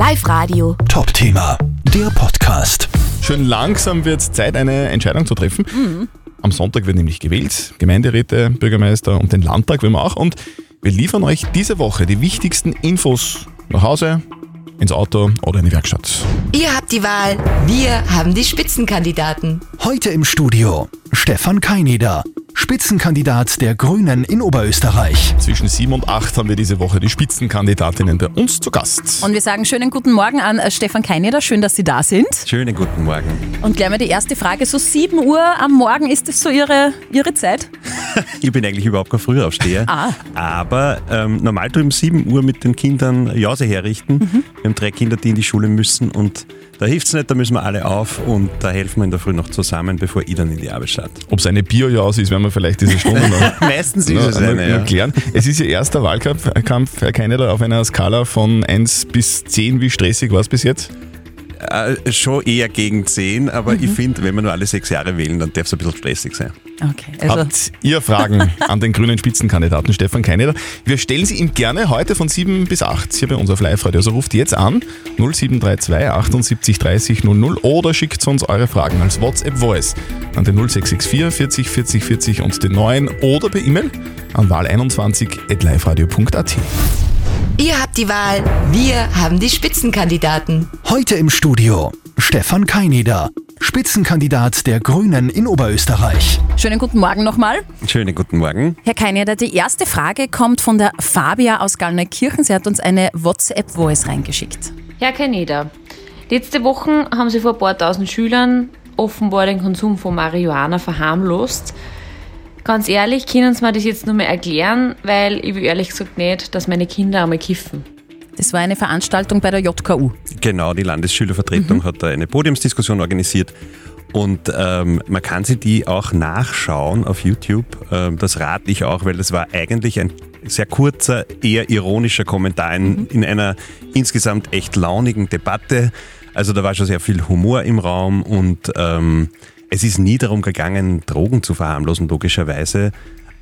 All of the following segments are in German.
Live Radio. Top-Thema, der Podcast. Schön langsam wird es Zeit, eine Entscheidung zu treffen. Am Sonntag wird nämlich gewählt. Gemeinderäte, Bürgermeister und den Landtag will wir auch. Und wir liefern euch diese Woche die wichtigsten Infos nach Hause, ins Auto oder in die Werkstatt. Ihr habt die Wahl. Wir haben die Spitzenkandidaten. Heute im Studio Stefan Keineder, Spitzenkandidat der Grünen in Oberösterreich. Zwischen 7 und 8 haben wir diese Woche die Spitzenkandidatinnen bei uns zu Gast. Und wir sagen schönen guten Morgen an äh, Stefan Keineder. Schön, dass Sie da sind. Schönen guten Morgen. Und gleich mal die erste Frage. So 7 Uhr am Morgen, ist das so Ihre, Ihre Zeit? Ich bin eigentlich überhaupt kein Frühaufsteher. Ah. Aber ähm, normal tue ich um 7 Uhr mit den Kindern Jause herrichten. Wir haben drei Kinder, die in die Schule müssen und da hilft es nicht, da müssen wir alle auf und da helfen wir in der Früh noch zusammen, bevor ich dann in die Arbeit starte. Ob es eine Bio-Jause ist, werden wir vielleicht diese Stunde noch Meistens ist es eine, ja. Es ist Ihr erster Wahlkampf, Kampf, Herr Keineler, auf einer Skala von 1 bis 10. Wie stressig war es bis jetzt? Äh, schon eher gegen 10, aber ich finde, wenn wir nur alle sechs Jahre wählen, dann darf es ein bisschen stressig sein. Okay. Also, Habt ihr Fragen an den grünen Spitzenkandidaten Stefan Keineder? Wir stellen sie ihm gerne heute von 7 bis 8 hier bei uns auf Live-Radio. Also ruft jetzt an 0732 78 30 00 oder schickt uns eure Fragen als WhatsApp-Voice an den 0664 40 40 40 und den 9 oder per E-Mail an wahl21.liveradio.at. Ihr habt die Wahl. Wir haben die Spitzenkandidaten. Heute im Studio Stefan Keineder, Spitzenkandidat der Grünen in Oberösterreich. schönen guten Morgen nochmal. Schönen guten Morgen. Herr Keineder, die erste Frage kommt von der Fabia aus Gallneukirchen. Sie hat uns eine WhatsApp-Voice reingeschickt. Herr Kaneda, letzte Woche haben Sie vor ein paar tausend Schülern offenbar den Konsum von Marihuana verharmlost. Ganz ehrlich, können Sie mir das jetzt nur mal erklären, weil ich will ehrlich gesagt nicht, dass meine Kinder einmal kiffen. Das war eine Veranstaltung bei der JKU. Genau, die Landesschülervertretung hat da eine Podiumsdiskussion organisiert und ähm, man kann sich die auch nachschauen auf YouTube. Ähm, das rate ich auch, weil das war eigentlich ein sehr kurzer, eher ironischer Kommentar in, in einer insgesamt echt launigen Debatte. Also da war schon sehr viel Humor im Raum und ähm, es ist nie darum gegangen, Drogen zu verharmlosen, logischerweise.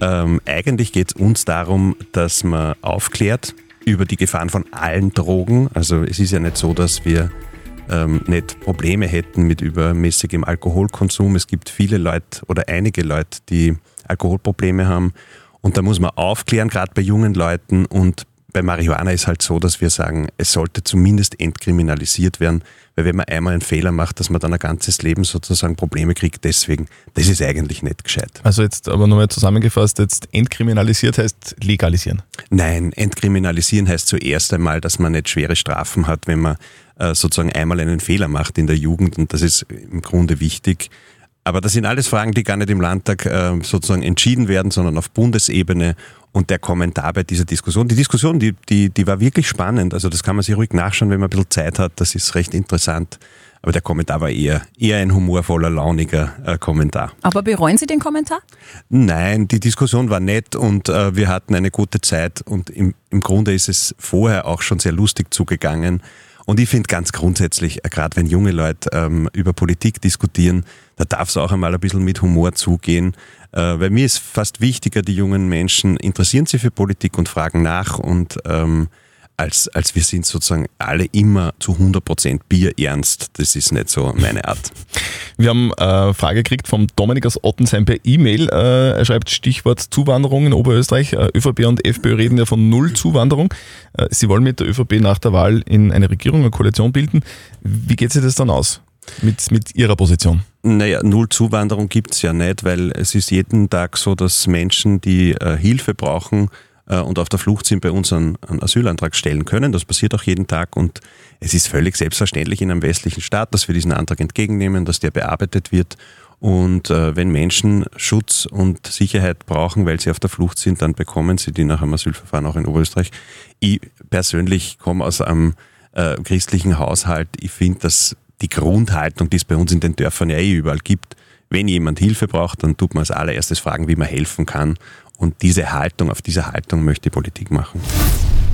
Ähm, eigentlich geht es uns darum, dass man aufklärt über die Gefahren von allen Drogen. Also es ist ja nicht so, dass wir ähm, nicht Probleme hätten mit übermäßigem Alkoholkonsum. Es gibt viele Leute oder einige Leute, die Alkoholprobleme haben. Und da muss man aufklären, gerade bei jungen Leuten. Und bei Marihuana ist halt so, dass wir sagen, es sollte zumindest entkriminalisiert werden, weil wenn man einmal einen Fehler macht, dass man dann ein ganzes Leben sozusagen Probleme kriegt. Deswegen, das ist eigentlich nicht gescheit. Also jetzt aber nochmal zusammengefasst, jetzt entkriminalisiert heißt legalisieren. Nein, entkriminalisieren heißt zuerst einmal, dass man nicht schwere Strafen hat, wenn man äh, sozusagen einmal einen Fehler macht in der Jugend und das ist im Grunde wichtig. Aber das sind alles Fragen, die gar nicht im Landtag äh, sozusagen entschieden werden, sondern auf Bundesebene. Und der Kommentar bei dieser Diskussion, die Diskussion, die, die, die war wirklich spannend. Also das kann man sich ruhig nachschauen, wenn man ein bisschen Zeit hat. Das ist recht interessant. Aber der Kommentar war eher, eher ein humorvoller, launiger äh, Kommentar. Aber bereuen Sie den Kommentar? Nein, die Diskussion war nett und äh, wir hatten eine gute Zeit und im, im Grunde ist es vorher auch schon sehr lustig zugegangen. Und ich finde ganz grundsätzlich, äh, gerade wenn junge Leute ähm, über Politik diskutieren, da darf es auch einmal ein bisschen mit Humor zugehen. Äh, weil mir ist fast wichtiger, die jungen Menschen interessieren sich für Politik und fragen nach und ähm, als, als wir sind sozusagen alle immer zu 100% Bier ernst. Das ist nicht so meine Art. Wir haben eine Frage gekriegt vom Dominik aus Ottensheim per E-Mail. Äh, Er schreibt Stichwort Zuwanderung in Oberösterreich. Äh, ÖVP und FPÖ reden ja von Null Zuwanderung. Äh, Sie wollen mit der ÖVP nach der Wahl in eine Regierung, eine Koalition bilden. Wie geht sich das dann aus mit, mit Ihrer Position? Naja, Null Zuwanderung gibt's ja nicht, weil es ist jeden Tag so, dass Menschen, die äh, Hilfe brauchen äh, und auf der Flucht sind, bei uns einen, einen Asylantrag stellen können. Das passiert auch jeden Tag und es ist völlig selbstverständlich in einem westlichen Staat, dass wir diesen Antrag entgegennehmen, dass der bearbeitet wird. Und äh, wenn Menschen Schutz und Sicherheit brauchen, weil sie auf der Flucht sind, dann bekommen sie die nach einem Asylverfahren auch in Oberösterreich. Ich persönlich komme aus einem äh, christlichen Haushalt. Ich finde, dass die Grundhaltung, die es bei uns in den Dörfern ja eh überall gibt, wenn jemand Hilfe braucht, dann tut man als allererstes fragen, wie man helfen kann. Und diese Haltung, auf diese Haltung möchte ich Politik machen.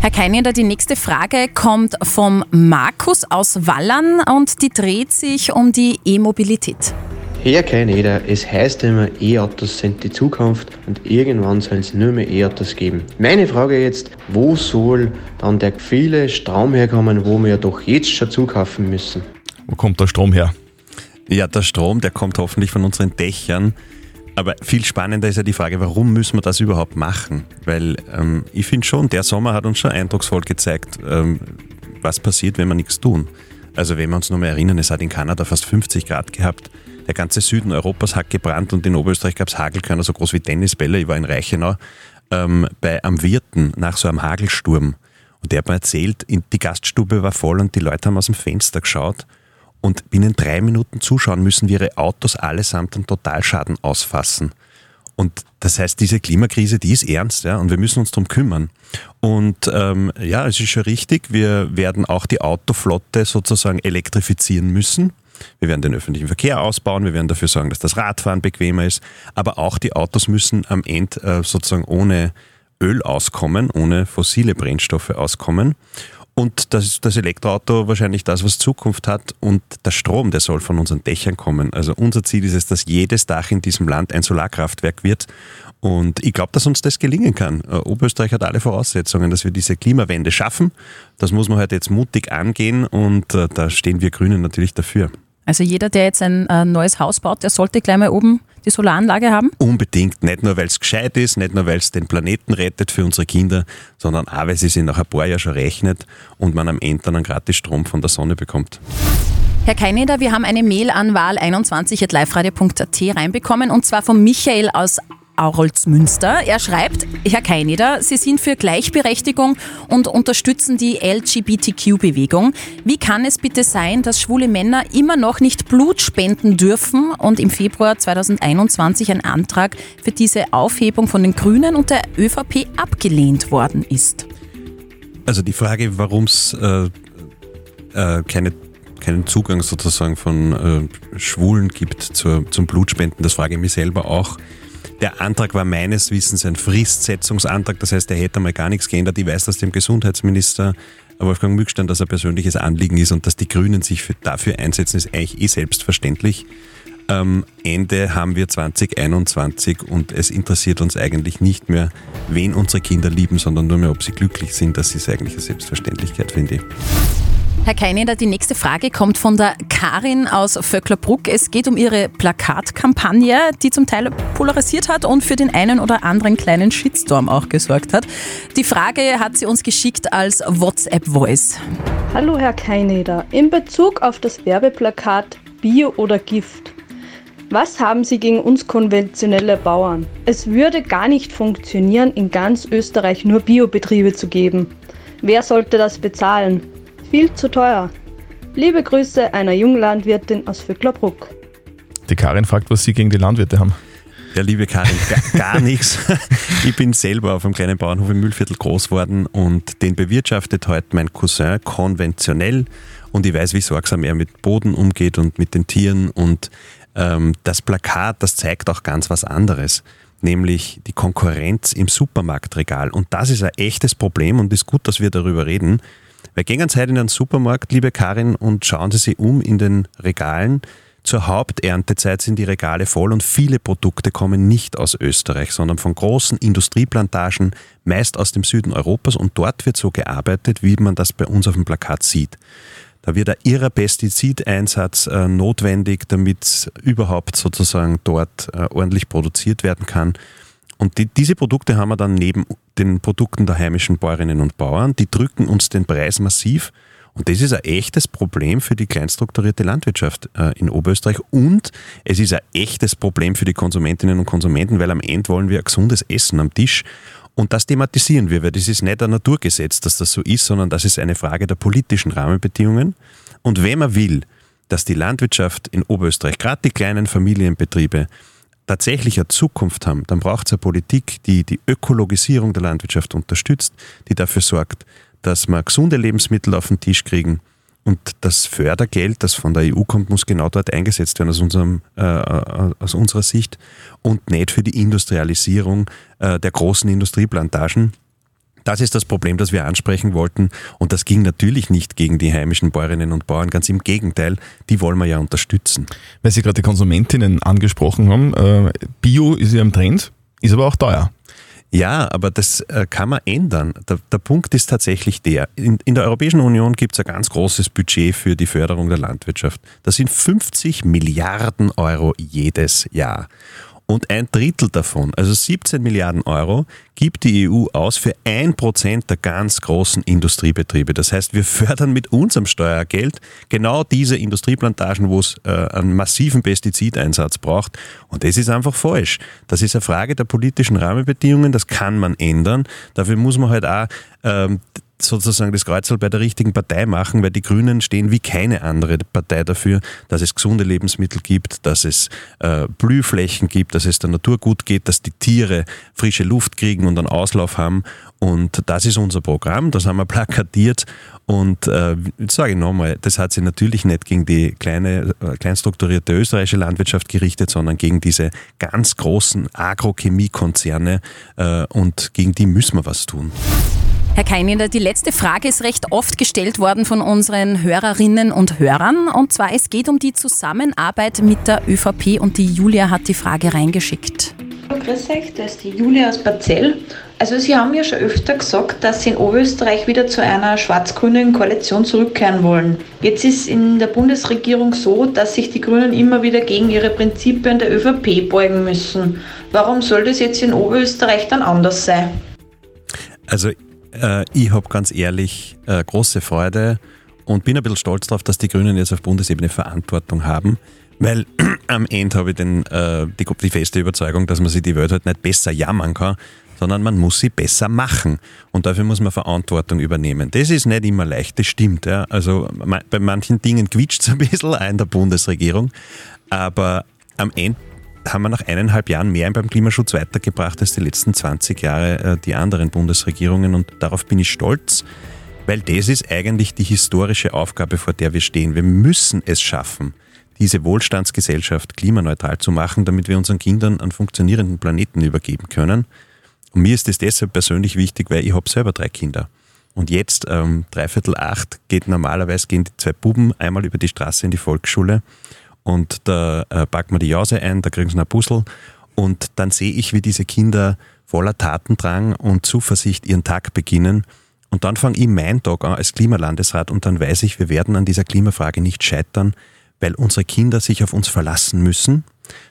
Herr Keineder, die nächste Frage kommt vom Markus aus Wallern und die dreht sich um die E-Mobilität. Herr Keineder, es heißt immer, E-Autos sind die Zukunft und irgendwann soll es nur mehr E-Autos geben. Meine Frage jetzt, wo soll dann der viele Strom herkommen, wo wir ja doch jetzt schon zukaufen müssen? Wo kommt der Strom her? Ja, der Strom, der kommt hoffentlich von unseren Dächern. Aber viel spannender ist ja die Frage, warum müssen wir das überhaupt machen? Weil ähm, ich finde schon, der Sommer hat uns schon eindrucksvoll gezeigt, ähm, was passiert, wenn wir nichts tun. Also wenn wir uns noch mal erinnern, es hat in Kanada fast 50 Grad gehabt. Der ganze Süden Europas hat gebrannt und in Oberösterreich gab es Hagelkörner so groß wie Tennisbälle. Ich war in Reichenau ähm, bei am Wirten nach so einem Hagelsturm. Und der hat mir erzählt, die Gaststube war voll und die Leute haben aus dem Fenster geschaut und binnen drei Minuten zuschauen müssen, wie ihre Autos allesamt einen Totalschaden ausfassen. Und das heißt, diese Klimakrise, die ist ernst, ja, und wir müssen uns darum kümmern. Und ähm, ja, es ist schon richtig, wir werden auch die Autoflotte sozusagen elektrifizieren müssen. Wir werden den öffentlichen Verkehr ausbauen, wir werden dafür sorgen, dass das Radfahren bequemer ist, aber auch die Autos müssen am Ende äh, sozusagen ohne Öl auskommen, ohne fossile Brennstoffe auskommen. Und das das Elektroauto wahrscheinlich das, was Zukunft hat. Und der Strom, der soll von unseren Dächern kommen. Also unser Ziel ist es, dass jedes Dach in diesem Land ein Solarkraftwerk wird. Und ich glaube, dass uns das gelingen kann. Äh, Oberösterreich hat alle Voraussetzungen, dass wir diese Klimawende schaffen. Das muss man halt jetzt mutig angehen und äh, da stehen wir Grünen natürlich dafür. Also jeder, der jetzt ein äh, neues Haus baut, der sollte gleich mal oben die Solaranlage haben? Unbedingt. Nicht nur, weil es gescheit ist, nicht nur, weil es den Planeten rettet für unsere Kinder, sondern auch, weil sie sich nach ein paar Jahren schon rechnet und man am Ende dann einen gratis Strom von der Sonne bekommt. Herr Keineder, wir haben eine Mail an wahl21.liveradio.at reinbekommen und zwar von Michael aus Aurolsmünster. Er schreibt, Herr Keineder, Sie sind für Gleichberechtigung und unterstützen die LGBTQ-Bewegung. Wie kann es bitte sein, dass schwule Männer immer noch nicht Blut spenden dürfen und im Februar 2021 ein Antrag für diese Aufhebung von den Grünen und der ÖVP abgelehnt worden ist? Also die Frage, warum es äh, äh, keine keinen Zugang sozusagen von äh, Schwulen gibt zur, zum Blutspenden, das frage ich mich selber auch. Der Antrag war meines Wissens ein Fristsetzungsantrag, das heißt, er hätte mal gar nichts geändert. Ich weiß, dass dem Gesundheitsminister Wolfgang Mückstein das ein persönliches Anliegen ist und dass die Grünen sich für, dafür einsetzen, ist eigentlich eh selbstverständlich. Ähm, Ende haben wir 2021 und es interessiert uns eigentlich nicht mehr, wen unsere Kinder lieben, sondern nur mehr, ob sie glücklich sind. Das ist eigentlich eine Selbstverständlichkeit, finde ich. Herr Keineder, die nächste Frage kommt von der Karin aus Vöcklerbruck. Es geht um ihre Plakatkampagne, die zum Teil polarisiert hat und für den einen oder anderen kleinen Shitstorm auch gesorgt hat. Die Frage hat sie uns geschickt als WhatsApp-Voice. Hallo Herr Keineder, in Bezug auf das Werbeplakat Bio oder Gift. Was haben Sie gegen uns konventionelle Bauern? Es würde gar nicht funktionieren, in ganz Österreich nur Biobetriebe zu geben. Wer sollte das bezahlen? Viel zu teuer. Liebe Grüße einer jungen Landwirtin aus Vöcklerbruck. Die Karin fragt, was Sie gegen die Landwirte haben. Ja, liebe Karin, gar, gar nichts. Ich bin selber auf einem kleinen Bauernhof im Müllviertel groß geworden und den bewirtschaftet heute mein Cousin konventionell und ich weiß, wie sorgsam er mit Boden umgeht und mit den Tieren und ähm, das Plakat, das zeigt auch ganz was anderes, nämlich die Konkurrenz im Supermarktregal und das ist ein echtes Problem und es ist gut, dass wir darüber reden, wir gehen heute in den Supermarkt, liebe Karin, und schauen Sie sich um in den Regalen. Zur Haupterntezeit sind die Regale voll und viele Produkte kommen nicht aus Österreich, sondern von großen Industrieplantagen, meist aus dem Süden Europas und dort wird so gearbeitet, wie man das bei uns auf dem Plakat sieht. Da wird ein irrer Pestizideinsatz äh, notwendig, damit überhaupt sozusagen dort äh, ordentlich produziert werden kann. Und die, diese Produkte haben wir dann neben den Produkten der heimischen Bäuerinnen und Bauern. Die drücken uns den Preis massiv. Und das ist ein echtes Problem für die kleinstrukturierte Landwirtschaft äh, in Oberösterreich. Und es ist ein echtes Problem für die Konsumentinnen und Konsumenten, weil am Ende wollen wir ein gesundes Essen am Tisch. Und das thematisieren wir, weil das ist nicht ein Naturgesetz, dass das so ist, sondern das ist eine Frage der politischen Rahmenbedingungen. Und wenn man will, dass die Landwirtschaft in Oberösterreich, gerade die kleinen Familienbetriebe, tatsächlich eine Zukunft haben, dann braucht es eine Politik, die die Ökologisierung der Landwirtschaft unterstützt, die dafür sorgt, dass wir gesunde Lebensmittel auf den Tisch kriegen. Und das Fördergeld, das von der EU kommt, muss genau dort eingesetzt werden aus, unserem, äh, aus unserer Sicht und nicht für die Industrialisierung äh, der großen Industrieplantagen, Das ist das Problem, das wir ansprechen wollten. Und das ging natürlich nicht gegen die heimischen Bäuerinnen und Bauern. Ganz im Gegenteil, die wollen wir ja unterstützen. Weil Sie gerade die Konsumentinnen angesprochen haben, äh, Bio ist ja im Trend, ist aber auch teuer. Ja, aber das äh, kann man ändern. Der, der Punkt ist tatsächlich der. In, in der Europäischen Union gibt es ein ganz großes Budget für die Förderung der Landwirtschaft. Das sind 50 Milliarden Euro jedes Jahr. Und ein Drittel davon, also 17 Milliarden Euro, gibt die EU aus für ein Prozent der ganz großen Industriebetriebe. Das heißt, wir fördern mit unserem Steuergeld genau diese Industrieplantagen, wo es äh, einen massiven Pestizideinsatz braucht. Und das ist einfach falsch. Das ist eine Frage der politischen Rahmenbedingungen, das kann man ändern. Dafür muss man halt auch ähm, sozusagen das Kreuzel bei der richtigen Partei machen, weil die Grünen stehen wie keine andere Partei dafür, dass es gesunde Lebensmittel gibt, dass es äh, Blühflächen gibt, dass es der Natur gut geht, dass die Tiere frische Luft kriegen und einen Auslauf haben. Und das ist unser Programm, das haben wir plakatiert. Und äh, sage ich nochmal, das hat sich natürlich nicht gegen die kleine, äh, kleinstrukturierte österreichische Landwirtschaft gerichtet, sondern gegen diese ganz großen Agrochemiekonzerne. Äh, und gegen die müssen wir was tun. Herr Keininder, die letzte Frage ist recht oft gestellt worden von unseren Hörerinnen und Hörern. Und zwar, es geht um die Zusammenarbeit mit der ÖVP und die Julia hat die Frage reingeschickt. Grüß euch, das ist die Julia aus Barzell. Also Sie haben ja schon öfter gesagt, dass Sie in Oberösterreich wieder zu einer schwarz-grünen Koalition zurückkehren wollen. Jetzt ist in der Bundesregierung so, dass sich die Grünen immer wieder gegen ihre Prinzipien der ÖVP beugen müssen. Warum soll das jetzt in Oberösterreich dann anders sein? Also äh, ich habe ganz ehrlich äh, große Freude und bin ein bisschen stolz darauf, dass die Grünen jetzt auf Bundesebene Verantwortung haben. Weil am Ende habe ich den, äh, die, die feste Überzeugung, dass man sich die Welt halt nicht besser jammern kann, sondern man muss sie besser machen. Und dafür muss man Verantwortung übernehmen. Das ist nicht immer leicht, das stimmt. Ja. Also bei manchen Dingen quietscht es ein bisschen auch in der Bundesregierung. Aber am Ende haben wir nach eineinhalb Jahren mehr beim Klimaschutz weitergebracht als die letzten 20 Jahre äh, die anderen Bundesregierungen. Und darauf bin ich stolz, weil das ist eigentlich die historische Aufgabe, vor der wir stehen. Wir müssen es schaffen, diese Wohlstandsgesellschaft klimaneutral zu machen, damit wir unseren Kindern einen funktionierenden Planeten übergeben können. Und mir ist es deshalb persönlich wichtig, weil ich habe selber drei Kinder. Und jetzt, ähm, dreiviertel acht, geht normalerweise gehen die zwei Buben einmal über die Straße in die Volksschule und da äh, packen wir die Jause ein, da kriegen sie einen Puzzle und dann sehe ich, wie diese Kinder voller Tatendrang und Zuversicht ihren Tag beginnen. Und dann fange ich meinen Tag an als Klimalandesrat und dann weiß ich, wir werden an dieser Klimafrage nicht scheitern, weil unsere Kinder sich auf uns verlassen müssen.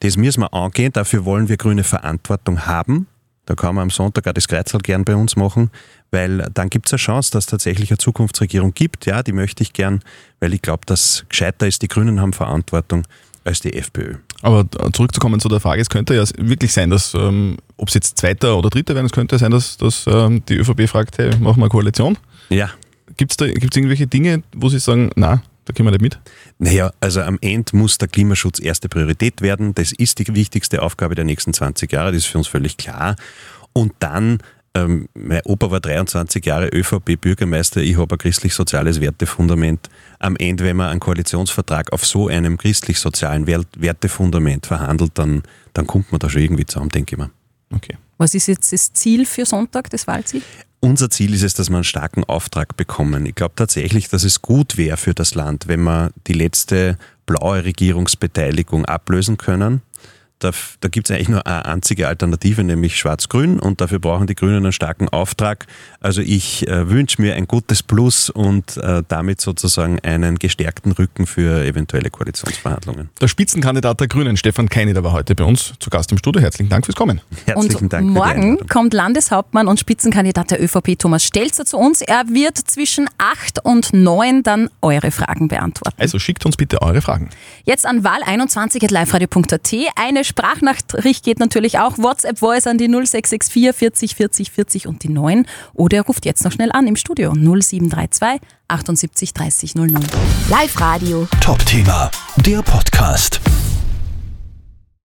Das müssen wir angehen, dafür wollen wir grüne Verantwortung haben. Da kann man am Sonntag auch das Kreuzel gern bei uns machen, weil dann gibt es eine Chance, dass es tatsächlich eine Zukunftsregierung gibt. Ja, die möchte ich gern, weil ich glaube, dass gescheiter ist, die Grünen haben Verantwortung als die FPÖ. Aber zurückzukommen zu der Frage, es könnte ja wirklich sein, dass, ähm, ob es jetzt Zweiter oder Dritter werden, es könnte sein, dass, dass ähm, die ÖVP fragt, hey, machen wir eine Koalition? Ja. Gibt es da gibt's irgendwelche Dinge, wo Sie sagen, na, da können wir nicht mit? Naja, also am Ende muss der Klimaschutz erste Priorität werden. Das ist die wichtigste Aufgabe der nächsten 20 Jahre, das ist für uns völlig klar. Und dann ähm, mein Opa war 23 Jahre ÖVP-Bürgermeister, ich habe ein christlich-soziales Wertefundament. Am Ende, wenn man einen Koalitionsvertrag auf so einem christlich-sozialen Wertefundament verhandelt, dann, dann kommt man da schon irgendwie zusammen, denke ich mal. Okay. Was ist jetzt das Ziel für Sonntag, das Wahlziel? Unser Ziel ist es, dass wir einen starken Auftrag bekommen. Ich glaube tatsächlich, dass es gut wäre für das Land, wenn wir die letzte blaue Regierungsbeteiligung ablösen können da, da gibt es eigentlich nur eine einzige Alternative, nämlich Schwarz-Grün und dafür brauchen die Grünen einen starken Auftrag. Also ich äh, wünsche mir ein gutes Plus und äh, damit sozusagen einen gestärkten Rücken für eventuelle Koalitionsverhandlungen. Der Spitzenkandidat der Grünen, Stefan Keineder, war heute bei uns zu Gast im Studio. Herzlichen Dank fürs Kommen. Herzlichen und Dank. Morgen kommt Landeshauptmann und Spitzenkandidat der ÖVP Thomas Stelzer zu uns. Er wird zwischen 8 und 9 dann eure Fragen beantworten. Also schickt uns bitte eure Fragen. Jetzt an wahl21.liveradio.at. Eine Sprachnachricht geht natürlich auch. WhatsApp Voice an die 0664 40 40 40 und die 9. Oder ruft jetzt noch schnell an im Studio 0732 78 30 00. Live Radio. Top Thema, der Podcast.